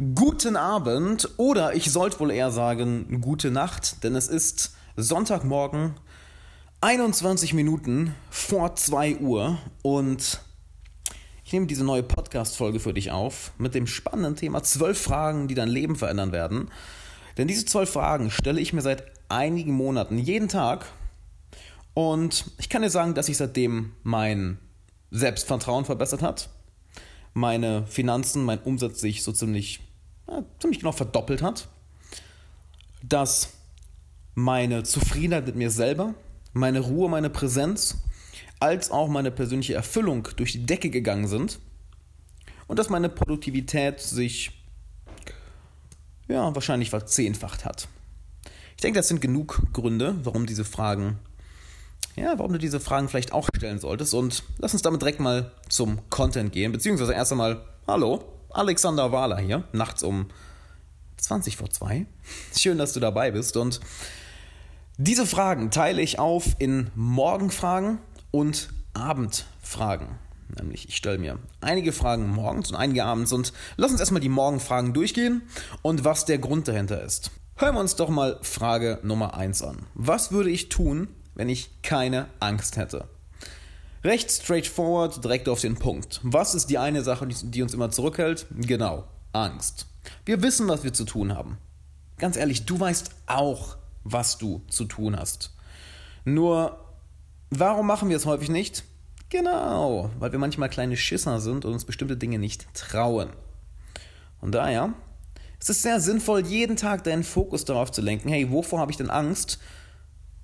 Guten Abend oder ich sollte wohl eher sagen gute Nacht, denn es ist Sonntagmorgen, 21 Minuten vor 2 Uhr und ich nehme diese neue Podcast-Folge für dich auf mit dem spannenden Thema 12 Fragen, die dein Leben verändern werden. Denn diese 12 Fragen stelle ich mir seit einigen Monaten jeden Tag und ich kann dir sagen, dass sich seitdem mein Selbstvertrauen verbessert hat, meine Finanzen, mein Umsatz sich so ziemlich ziemlich genau verdoppelt hat, dass meine Zufriedenheit mit mir selber, meine Ruhe, meine Präsenz, als auch meine persönliche Erfüllung durch die Decke gegangen sind und dass meine Produktivität sich ja, wahrscheinlich verzehnfacht hat. Ich denke, das sind genug Gründe, warum diese Fragen, ja, warum du diese Fragen vielleicht auch stellen solltest. Und lass uns damit direkt mal zum Content gehen, beziehungsweise erst einmal, hallo, Alexander Wahler hier, nachts um 20 vor 2. Schön, dass du dabei bist. Und diese Fragen teile ich auf in Morgenfragen und Abendfragen. Nämlich, ich stelle mir einige Fragen morgens und einige abends und lass uns erstmal die Morgenfragen durchgehen und was der Grund dahinter ist. Hören wir uns doch mal Frage Nummer 1 an. Was würde ich tun, wenn ich keine Angst hätte? Recht straightforward, direkt auf den Punkt. Was ist die eine Sache, die uns immer zurückhält? Genau, Angst. Wir wissen, was wir zu tun haben. Ganz ehrlich, du weißt auch, was du zu tun hast. Nur, warum machen wir es häufig nicht? Genau, weil wir manchmal kleine Schisser sind und uns bestimmte Dinge nicht trauen. Und daher ist es sehr sinnvoll, jeden Tag deinen Fokus darauf zu lenken, hey, wovor habe ich denn Angst?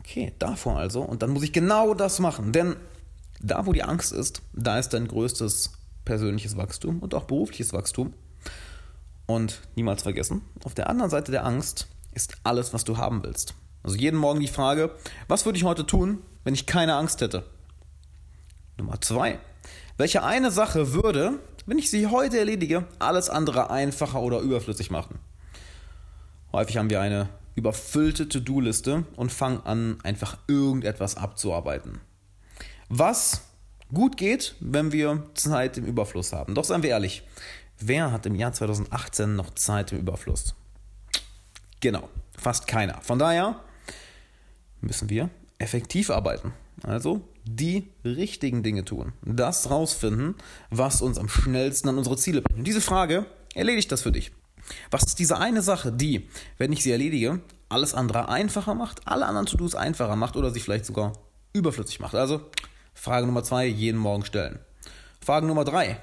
Okay, davor also. Und dann muss ich genau das machen. Denn da, wo die Angst ist, da ist dein größtes persönliches Wachstum und auch berufliches Wachstum. Und niemals vergessen, auf der anderen Seite der Angst ist alles, was du haben willst. Also jeden Morgen die Frage, was würde ich heute tun, wenn ich keine Angst hätte? Nummer zwei, welche eine Sache würde, wenn ich sie heute erledige, alles andere einfacher oder überflüssig machen? Häufig haben wir eine überfüllte To-Do-Liste und fangen an, einfach irgendetwas abzuarbeiten. Was gut geht, wenn wir Zeit im Überfluss haben. Doch seien wir ehrlich, wer hat im Jahr 2018 noch Zeit im Überfluss? Genau, fast keiner. Von daher müssen wir effektiv arbeiten. Also die richtigen Dinge tun. Das rausfinden, was uns am schnellsten an unsere Ziele bringt. Und diese Frage erledigt das für dich. Was ist diese eine Sache, die, wenn ich sie erledige, alles andere einfacher macht, alle anderen To-Dos einfacher macht oder sie vielleicht sogar überflüssig macht? Also Frage Nummer zwei, jeden Morgen stellen. Frage Nummer drei.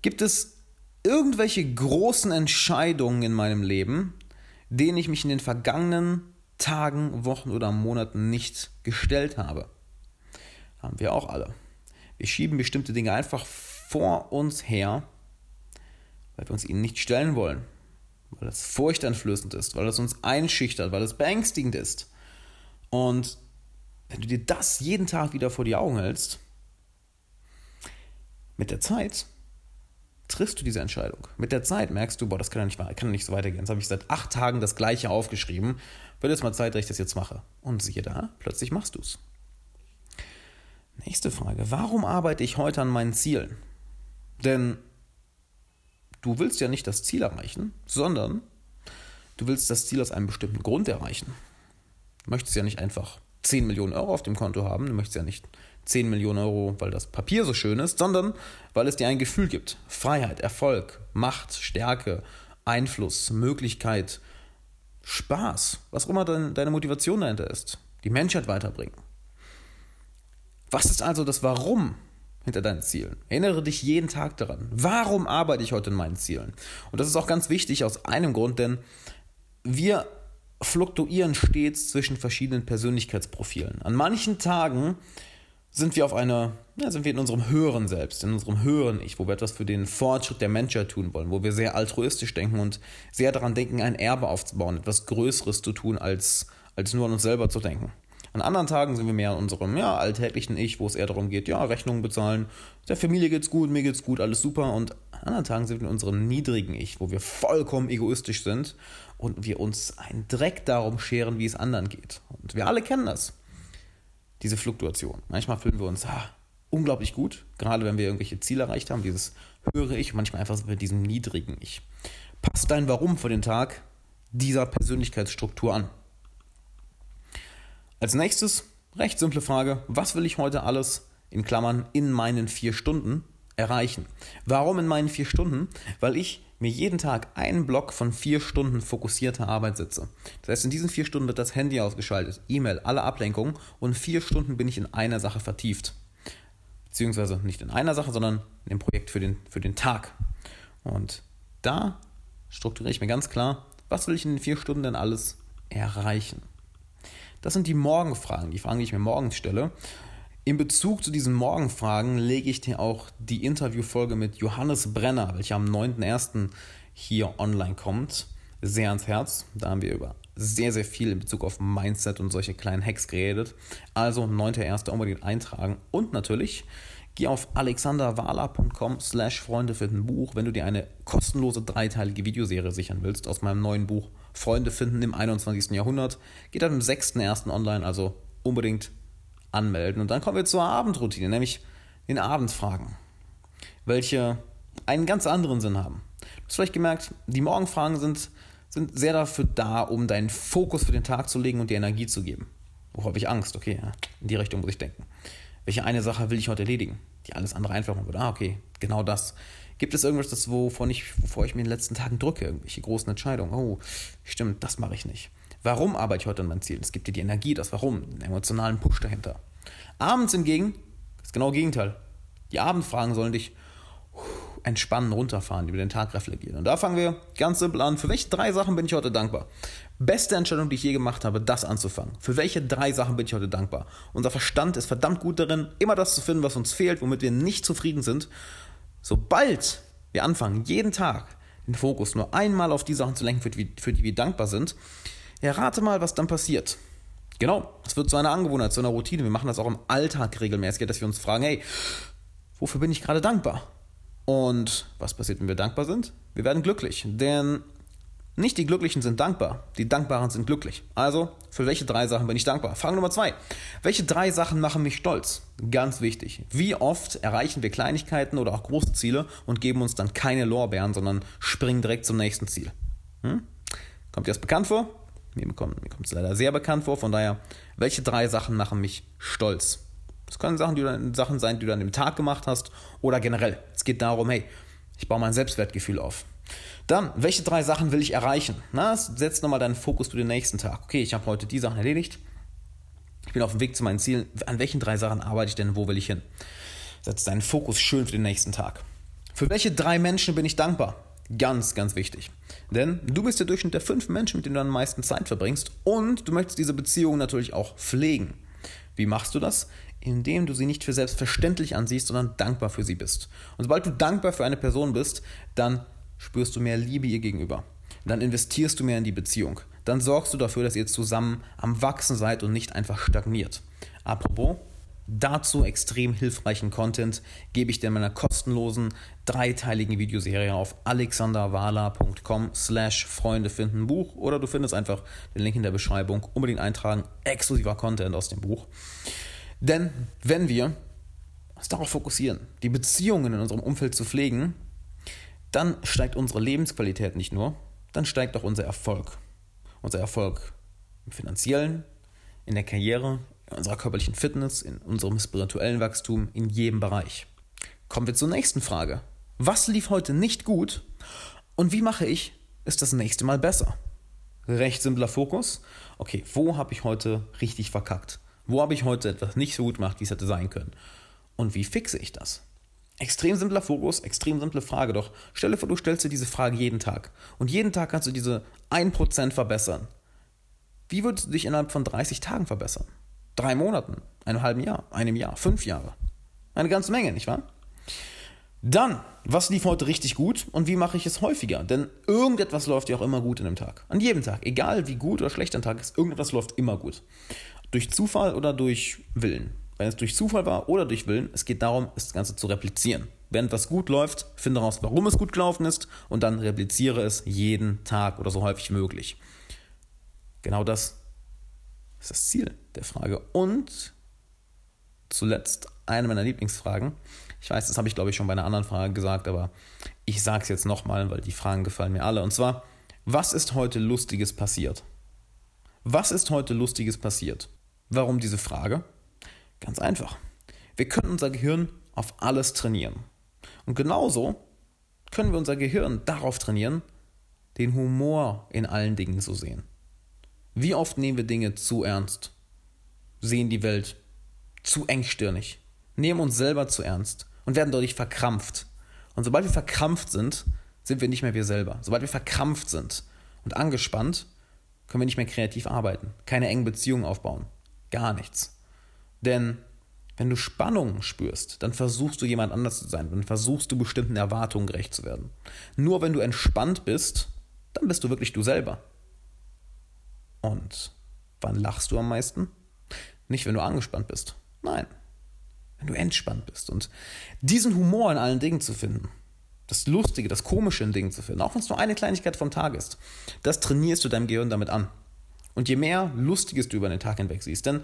Gibt es irgendwelche großen Entscheidungen in meinem Leben, denen ich mich in den vergangenen Tagen, Wochen oder Monaten nicht gestellt habe? Haben wir auch alle. Wir schieben bestimmte Dinge einfach vor uns her, weil wir uns ihnen nicht stellen wollen, weil es furchteinflößend ist, weil es uns einschüchtert, weil es beängstigend ist. Und wenn du dir das jeden Tag wieder vor die Augen hältst, mit der Zeit triffst du diese Entscheidung. Mit der Zeit merkst du, boah, das kann ja nicht, kann nicht so weitergehen. Jetzt habe ich seit acht Tagen das Gleiche aufgeschrieben. Wird jetzt mal Zeit, dass ich das jetzt mache. Und siehe da, plötzlich machst du es. Nächste Frage. Warum arbeite ich heute an meinen Zielen? Denn du willst ja nicht das Ziel erreichen, sondern du willst das Ziel aus einem bestimmten Grund erreichen. Du möchtest ja nicht einfach 10 Millionen Euro auf dem Konto haben. Du möchtest ja nicht 10 Millionen Euro, weil das Papier so schön ist, sondern weil es dir ein Gefühl gibt. Freiheit, Erfolg, Macht, Stärke, Einfluss, Möglichkeit, Spaß, was auch immer deine Motivation dahinter ist. Die Menschheit weiterbringen. Was ist also das Warum hinter deinen Zielen? Erinnere dich jeden Tag daran. Warum arbeite ich heute in meinen Zielen? Und das ist auch ganz wichtig aus einem Grund, denn wir fluktuieren stets zwischen verschiedenen Persönlichkeitsprofilen. An manchen Tagen sind wir auf einer, ja, sind wir in unserem höheren Selbst, in unserem höheren Ich, wo wir etwas für den Fortschritt der Menschheit tun wollen, wo wir sehr altruistisch denken und sehr daran denken, ein Erbe aufzubauen, etwas Größeres zu tun, als, als nur an uns selber zu denken. An anderen Tagen sind wir mehr in unserem ja, alltäglichen Ich, wo es eher darum geht, ja, Rechnungen bezahlen, der Familie geht's gut, mir geht's gut, alles super. Und an anderen Tagen sind wir in unserem niedrigen Ich, wo wir vollkommen egoistisch sind und wir uns einen Dreck darum scheren, wie es anderen geht. Und wir alle kennen das, diese Fluktuation. Manchmal fühlen wir uns ah, unglaublich gut, gerade wenn wir irgendwelche Ziele erreicht haben, dieses höre ich manchmal einfach mit diesem niedrigen Ich. Passt dein Warum für den Tag dieser Persönlichkeitsstruktur an. Als nächstes, recht simple Frage, was will ich heute alles in Klammern in meinen vier Stunden erreichen? Warum in meinen vier Stunden? Weil ich mir jeden Tag einen Block von vier Stunden fokussierter Arbeit sitze. Das heißt, in diesen vier Stunden wird das Handy ausgeschaltet, E-Mail, alle Ablenkungen und vier Stunden bin ich in einer Sache vertieft. Beziehungsweise nicht in einer Sache, sondern in dem Projekt für den, für den Tag. Und da strukturiere ich mir ganz klar, was will ich in den vier Stunden denn alles erreichen? Das sind die Morgenfragen, die Fragen, die ich mir morgens stelle. In Bezug zu diesen Morgenfragen lege ich dir auch die Interviewfolge mit Johannes Brenner, welche am 9.1. hier online kommt, sehr ans Herz. Da haben wir über sehr, sehr viel in Bezug auf Mindset und solche kleinen Hacks geredet. Also 9.1. unbedingt eintragen. Und natürlich geh auf alexanderwala.com slash Freunde finden Buch, wenn du dir eine kostenlose dreiteilige Videoserie sichern willst aus meinem neuen Buch Freunde finden im 21. Jahrhundert. Geht am 6.1. online, also unbedingt anmelden. Und dann kommen wir zur Abendroutine, nämlich den Abendfragen, welche einen ganz anderen Sinn haben. Du hast vielleicht gemerkt, die Morgenfragen sind, sind sehr dafür da, um deinen Fokus für den Tag zu legen und dir Energie zu geben. Wovor habe ich Angst? Okay, in die Richtung muss ich denken. Welche eine Sache will ich heute erledigen, die alles andere einfach machen würde? Ah, okay, genau das. Gibt es irgendwas, das, wovon ich, wovor ich mir in den letzten Tagen drücke? Irgendwelche großen Entscheidungen? Oh, stimmt, das mache ich nicht. Warum arbeite ich heute an meinem Ziel? Es gibt dir die Energie, das Warum, den emotionalen Push dahinter. Abends hingegen ist genau das Gegenteil. Die Abendfragen sollen dich entspannen, runterfahren, über den Tag reflektieren. Und da fangen wir ganz simpel an. Für welche drei Sachen bin ich heute dankbar? Beste Entscheidung, die ich je gemacht habe, das anzufangen. Für welche drei Sachen bin ich heute dankbar? Unser Verstand ist verdammt gut darin, immer das zu finden, was uns fehlt, womit wir nicht zufrieden sind Sobald wir anfangen, jeden Tag den Fokus nur einmal auf die Sachen zu lenken, für die, für die wir dankbar sind, errate mal, was dann passiert. Genau, es wird zu einer Angewohnheit, zu einer Routine. Wir machen das auch im Alltag regelmäßig, dass wir uns fragen, hey, wofür bin ich gerade dankbar? Und was passiert, wenn wir dankbar sind? Wir werden glücklich, denn nicht die Glücklichen sind dankbar, die Dankbaren sind glücklich. Also, für welche drei Sachen bin ich dankbar? Frage Nummer zwei. Welche drei Sachen machen mich stolz? Ganz wichtig. Wie oft erreichen wir Kleinigkeiten oder auch große Ziele und geben uns dann keine Lorbeeren, sondern springen direkt zum nächsten Ziel? Hm? Kommt dir das bekannt vor? Mir kommt es leider sehr bekannt vor. Von daher, welche drei Sachen machen mich stolz? Das können Sachen, die du, Sachen sein, die du an dem Tag gemacht hast oder generell. Es geht darum, hey, ich baue mein Selbstwertgefühl auf. Dann, welche drei Sachen will ich erreichen? Na, setz nochmal deinen Fokus für den nächsten Tag. Okay, ich habe heute die Sachen erledigt. Ich bin auf dem Weg zu meinen Zielen. An welchen drei Sachen arbeite ich denn? Wo will ich hin? Setz deinen Fokus schön für den nächsten Tag. Für welche drei Menschen bin ich dankbar? Ganz, ganz wichtig. Denn du bist der Durchschnitt der fünf Menschen, mit denen du am meisten Zeit verbringst. Und du möchtest diese Beziehung natürlich auch pflegen. Wie machst du das? Indem du sie nicht für selbstverständlich ansiehst, sondern dankbar für sie bist. Und sobald du dankbar für eine Person bist, dann spürst du mehr Liebe ihr gegenüber. Dann investierst du mehr in die Beziehung. Dann sorgst du dafür, dass ihr zusammen am Wachsen seid und nicht einfach stagniert. Apropos, dazu extrem hilfreichen Content gebe ich dir in meiner kostenlosen dreiteiligen Videoserie auf alexanderwala.com slash Freunde finden Buch oder du findest einfach den Link in der Beschreibung. Unbedingt eintragen, exklusiver Content aus dem Buch. Denn wenn wir uns darauf fokussieren, die Beziehungen in unserem Umfeld zu pflegen, dann steigt unsere Lebensqualität nicht nur, dann steigt auch unser Erfolg. Unser Erfolg im finanziellen, in der Karriere, in unserer körperlichen Fitness, in unserem spirituellen Wachstum, in jedem Bereich. Kommen wir zur nächsten Frage. Was lief heute nicht gut und wie mache ich es das nächste Mal besser? Recht simpler Fokus. Okay, wo habe ich heute richtig verkackt? Wo habe ich heute etwas nicht so gut gemacht, wie es hätte sein können? Und wie fixe ich das? Extrem simpler Fokus, extrem simple Frage. Doch stelle vor, du stellst dir diese Frage jeden Tag. Und jeden Tag kannst du diese 1% verbessern. Wie würdest du dich innerhalb von 30 Tagen verbessern? Drei Monaten, einem halben Jahr, einem Jahr, fünf Jahre. Eine ganze Menge, nicht wahr? Dann, was lief heute richtig gut und wie mache ich es häufiger? Denn irgendetwas läuft ja auch immer gut in einem Tag. An jedem Tag. Egal wie gut oder schlecht ein Tag ist, irgendetwas läuft immer gut. Durch Zufall oder durch Willen wenn es durch Zufall war oder durch Willen, es geht darum, das Ganze zu replizieren. Wenn etwas gut läuft, finde heraus, warum es gut gelaufen ist und dann repliziere es jeden Tag oder so häufig möglich. Genau das ist das Ziel der Frage. Und zuletzt eine meiner Lieblingsfragen. Ich weiß, das habe ich glaube ich schon bei einer anderen Frage gesagt, aber ich sage es jetzt nochmal, weil die Fragen gefallen mir alle. Und zwar, was ist heute Lustiges passiert? Was ist heute Lustiges passiert? Warum diese Frage? Ganz einfach. Wir können unser Gehirn auf alles trainieren. Und genauso können wir unser Gehirn darauf trainieren, den Humor in allen Dingen zu sehen. Wie oft nehmen wir Dinge zu ernst, sehen die Welt zu engstirnig, nehmen uns selber zu ernst und werden dadurch verkrampft. Und sobald wir verkrampft sind, sind wir nicht mehr wir selber. Sobald wir verkrampft sind und angespannt, können wir nicht mehr kreativ arbeiten, keine engen Beziehungen aufbauen, gar nichts. Denn wenn du Spannung spürst, dann versuchst du jemand anders zu sein, dann versuchst du bestimmten Erwartungen gerecht zu werden. Nur wenn du entspannt bist, dann bist du wirklich du selber. Und wann lachst du am meisten? Nicht, wenn du angespannt bist. Nein, wenn du entspannt bist. Und diesen Humor in allen Dingen zu finden, das Lustige, das Komische in Dingen zu finden, auch wenn es nur eine Kleinigkeit vom Tag ist, das trainierst du deinem Gehirn damit an. Und je mehr Lustiges du über den Tag hinweg siehst, denn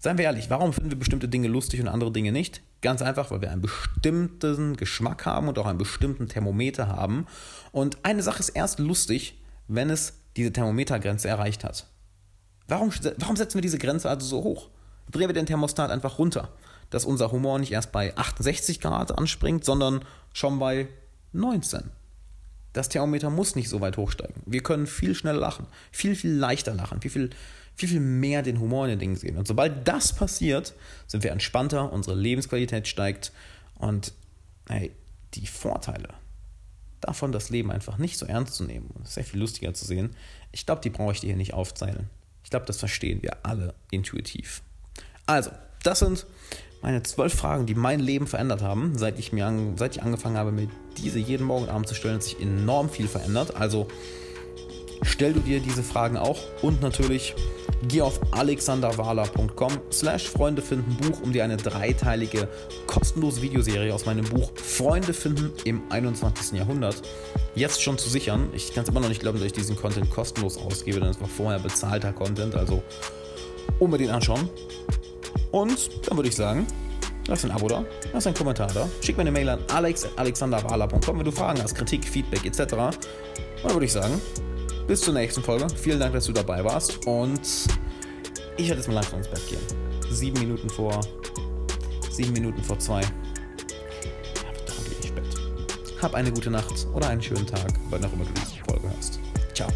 Seien wir ehrlich, warum finden wir bestimmte Dinge lustig und andere Dinge nicht? Ganz einfach, weil wir einen bestimmten Geschmack haben und auch einen bestimmten Thermometer haben. Und eine Sache ist erst lustig, wenn es diese Thermometergrenze erreicht hat. Warum, warum setzen wir diese Grenze also so hoch? Drehen wir den Thermostat einfach runter, dass unser Humor nicht erst bei 68 Grad anspringt, sondern schon bei 19. Das Thermometer muss nicht so weit hochsteigen. Wir können viel schneller lachen, viel, viel leichter lachen, viel, viel viel, viel mehr den Humor in den Dingen sehen. Und sobald das passiert, sind wir entspannter, unsere Lebensqualität steigt und hey, die Vorteile davon, das Leben einfach nicht so ernst zu nehmen und sehr viel lustiger zu sehen, ich glaube, die brauche ich dir hier nicht aufzeichnen. Ich glaube, das verstehen wir alle intuitiv. Also, das sind meine zwölf Fragen, die mein Leben verändert haben, seit ich, mir an, seit ich angefangen habe, mir diese jeden Morgen Abend zu stellen, hat sich enorm viel verändert. Also stell du dir diese Fragen auch und natürlich Geh auf alexanderwala.com slash Freunde finden Buch, um dir eine dreiteilige kostenlose Videoserie aus meinem Buch Freunde finden im 21. Jahrhundert jetzt schon zu sichern. Ich kann es immer noch nicht glauben, dass ich diesen Content kostenlos ausgebe, denn es war vorher bezahlter Content, also unbedingt anschauen. Und dann würde ich sagen, lass ein Abo da, lass einen Kommentar da, schick mir eine Mail an alex.alexanderwala.com, wenn du Fragen hast, Kritik, Feedback etc. Und dann würde ich sagen, bis zur nächsten Folge. Vielen Dank, dass du dabei warst. Und ich werde jetzt mal langsam ins Bett gehen. Sieben Minuten vor. Sieben Minuten vor zwei. Ja, darum gehe ich Bett. Hab eine gute Nacht oder einen schönen Tag, wann auch immer du diese Folge hörst. Ciao.